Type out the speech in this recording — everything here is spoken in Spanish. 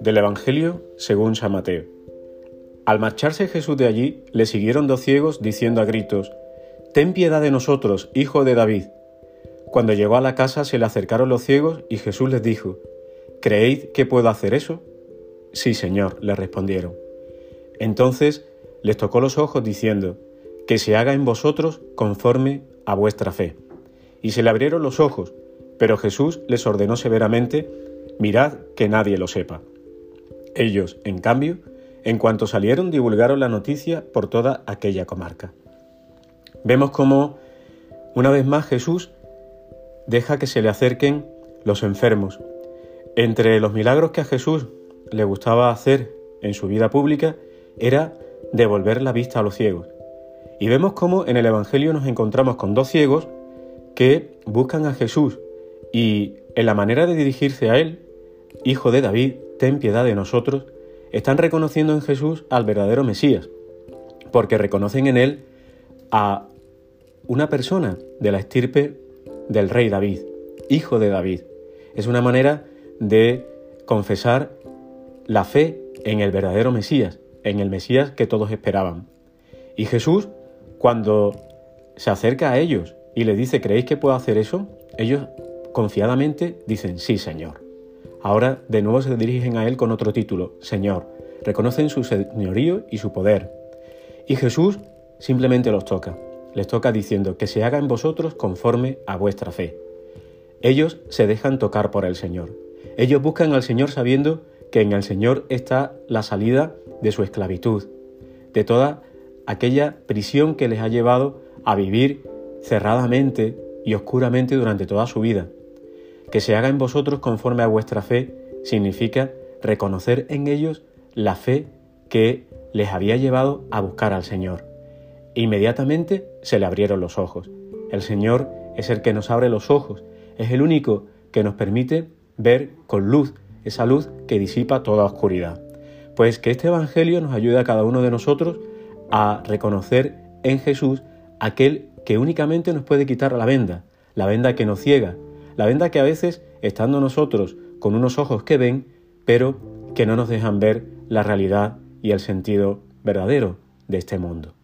Del Evangelio según San Mateo. Al marcharse Jesús de allí, le siguieron dos ciegos diciendo a gritos, Ten piedad de nosotros, hijo de David. Cuando llegó a la casa se le acercaron los ciegos y Jesús les dijo, ¿Creéis que puedo hacer eso? Sí, Señor, le respondieron. Entonces les tocó los ojos diciendo, Que se haga en vosotros conforme a vuestra fe. Y se le abrieron los ojos, pero Jesús les ordenó severamente, Mirad que nadie lo sepa. Ellos, en cambio, en cuanto salieron divulgaron la noticia por toda aquella comarca. Vemos cómo, una vez más, Jesús deja que se le acerquen los enfermos. Entre los milagros que a Jesús le gustaba hacer en su vida pública era devolver la vista a los ciegos. Y vemos cómo en el Evangelio nos encontramos con dos ciegos que buscan a Jesús y en la manera de dirigirse a Él, Hijo de David, ten piedad de nosotros, están reconociendo en Jesús al verdadero Mesías, porque reconocen en Él a una persona de la estirpe del rey David, hijo de David. Es una manera de confesar la fe en el verdadero Mesías, en el Mesías que todos esperaban. Y Jesús, cuando se acerca a ellos y le dice, ¿creéis que puedo hacer eso? Ellos confiadamente dicen, sí, Señor. Ahora de nuevo se dirigen a Él con otro título, Señor. Reconocen su señorío y su poder. Y Jesús simplemente los toca. Les toca diciendo que se haga en vosotros conforme a vuestra fe. Ellos se dejan tocar por el Señor. Ellos buscan al Señor sabiendo que en el Señor está la salida de su esclavitud, de toda aquella prisión que les ha llevado a vivir cerradamente y oscuramente durante toda su vida. Que se haga en vosotros conforme a vuestra fe significa reconocer en ellos la fe que les había llevado a buscar al Señor. inmediatamente se le abrieron los ojos. El Señor es el que nos abre los ojos, es el único que nos permite ver con luz, esa luz que disipa toda oscuridad. Pues que este Evangelio nos ayude a cada uno de nosotros a reconocer en Jesús aquel que únicamente nos puede quitar la venda, la venda que nos ciega, la venda que a veces, estando nosotros con unos ojos que ven, pero que no nos dejan ver la realidad y el sentido verdadero de este mundo.